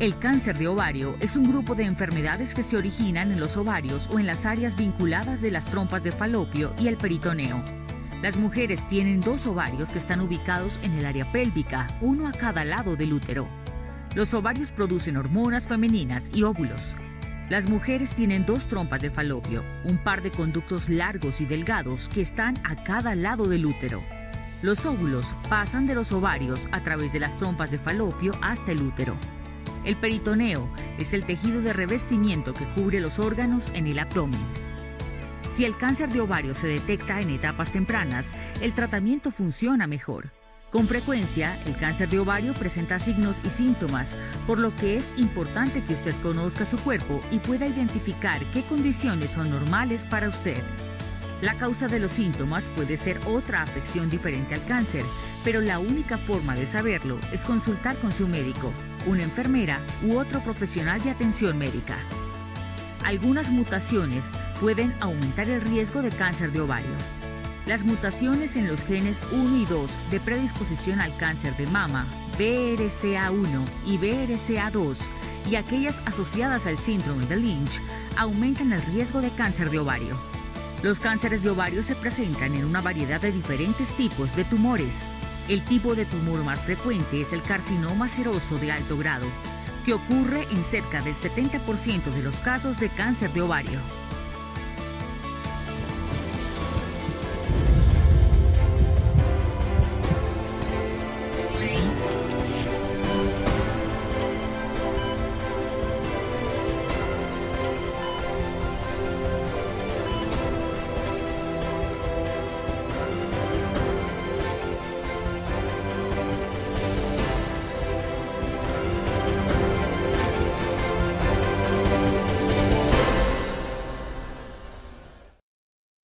El cáncer de ovario es un grupo de enfermedades que se originan en los ovarios o en las áreas vinculadas de las trompas de falopio y el peritoneo. Las mujeres tienen dos ovarios que están ubicados en el área pélvica, uno a cada lado del útero. Los ovarios producen hormonas femeninas y óvulos. Las mujeres tienen dos trompas de falopio, un par de conductos largos y delgados que están a cada lado del útero. Los óvulos pasan de los ovarios a través de las trompas de falopio hasta el útero. El peritoneo es el tejido de revestimiento que cubre los órganos en el abdomen. Si el cáncer de ovario se detecta en etapas tempranas, el tratamiento funciona mejor. Con frecuencia, el cáncer de ovario presenta signos y síntomas, por lo que es importante que usted conozca su cuerpo y pueda identificar qué condiciones son normales para usted. La causa de los síntomas puede ser otra afección diferente al cáncer, pero la única forma de saberlo es consultar con su médico, una enfermera u otro profesional de atención médica. Algunas mutaciones pueden aumentar el riesgo de cáncer de ovario. Las mutaciones en los genes 1 y 2 de predisposición al cáncer de mama, BRCA1 y BRCA2, y aquellas asociadas al síndrome de Lynch, aumentan el riesgo de cáncer de ovario. Los cánceres de ovario se presentan en una variedad de diferentes tipos de tumores. El tipo de tumor más frecuente es el carcinoma seroso de alto grado, que ocurre en cerca del 70% de los casos de cáncer de ovario.